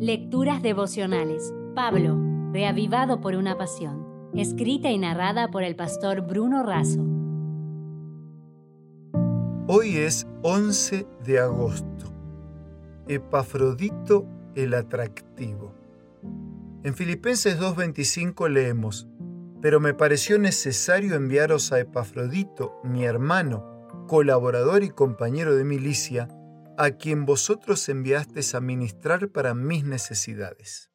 Lecturas devocionales. Pablo, reavivado por una pasión. Escrita y narrada por el pastor Bruno Razo. Hoy es 11 de agosto. Epafrodito el atractivo. En Filipenses 2.25 leemos, pero me pareció necesario enviaros a Epafrodito, mi hermano, colaborador y compañero de milicia, a quien vosotros enviasteis a ministrar para mis necesidades.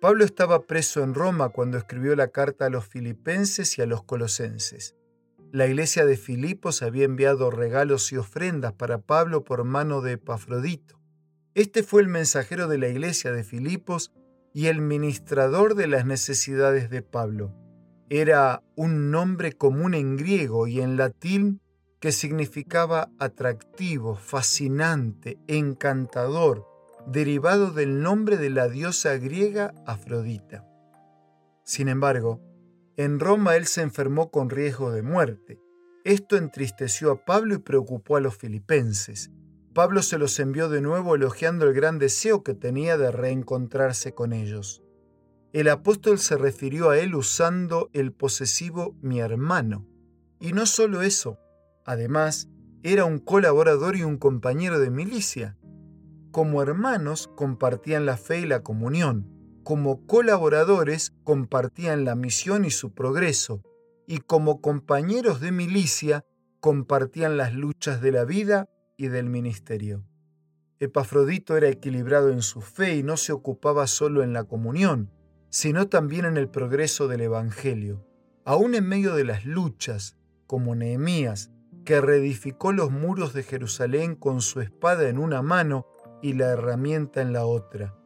Pablo estaba preso en Roma cuando escribió la carta a los filipenses y a los colosenses. La iglesia de Filipos había enviado regalos y ofrendas para Pablo por mano de Epafrodito. Este fue el mensajero de la iglesia de Filipos y el ministrador de las necesidades de Pablo. Era un nombre común en griego y en latín que significaba atractivo, fascinante, encantador, derivado del nombre de la diosa griega Afrodita. Sin embargo, en Roma él se enfermó con riesgo de muerte. Esto entristeció a Pablo y preocupó a los filipenses. Pablo se los envió de nuevo elogiando el gran deseo que tenía de reencontrarse con ellos. El apóstol se refirió a él usando el posesivo mi hermano. Y no solo eso, además, era un colaborador y un compañero de milicia. Como hermanos compartían la fe y la comunión, como colaboradores compartían la misión y su progreso, y como compañeros de milicia compartían las luchas de la vida y del ministerio. Epafrodito era equilibrado en su fe y no se ocupaba solo en la comunión, sino también en el progreso del Evangelio. Aún en medio de las luchas, como Nehemías, que reedificó los muros de Jerusalén con su espada en una mano y la herramienta en la otra.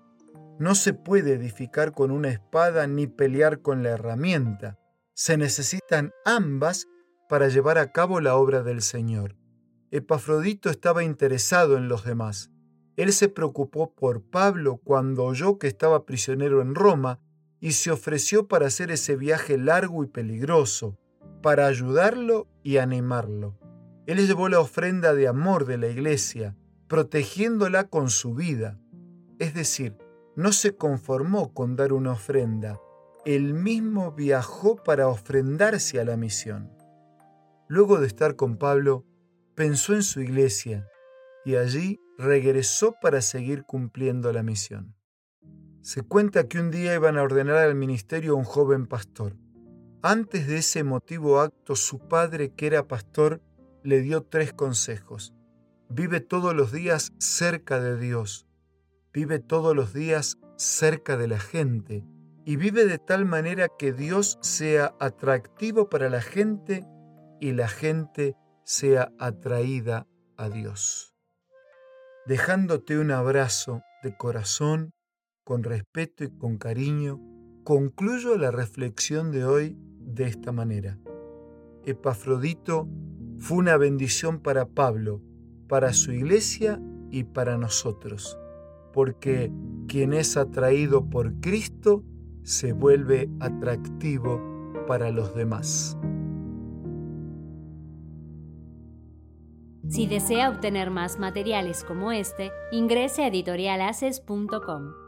No se puede edificar con una espada ni pelear con la herramienta. Se necesitan ambas para llevar a cabo la obra del Señor. Epafrodito estaba interesado en los demás. Él se preocupó por Pablo cuando oyó que estaba prisionero en Roma y se ofreció para hacer ese viaje largo y peligroso, para ayudarlo y animarlo. Él llevó la ofrenda de amor de la iglesia, protegiéndola con su vida. Es decir, no se conformó con dar una ofrenda, él mismo viajó para ofrendarse a la misión. Luego de estar con Pablo, pensó en su iglesia y allí regresó para seguir cumpliendo la misión. Se cuenta que un día iban a ordenar al ministerio a un joven pastor. Antes de ese emotivo acto, su padre, que era pastor, le dio tres consejos. Vive todos los días cerca de Dios. Vive todos los días cerca de la gente. Y vive de tal manera que Dios sea atractivo para la gente y la gente sea atraída a Dios. Dejándote un abrazo de corazón, con respeto y con cariño, concluyo la reflexión de hoy de esta manera. Epafrodito fue una bendición para Pablo, para su iglesia y para nosotros, porque quien es atraído por Cristo se vuelve atractivo para los demás. Si desea obtener más materiales como este, ingrese a editorialaces.com.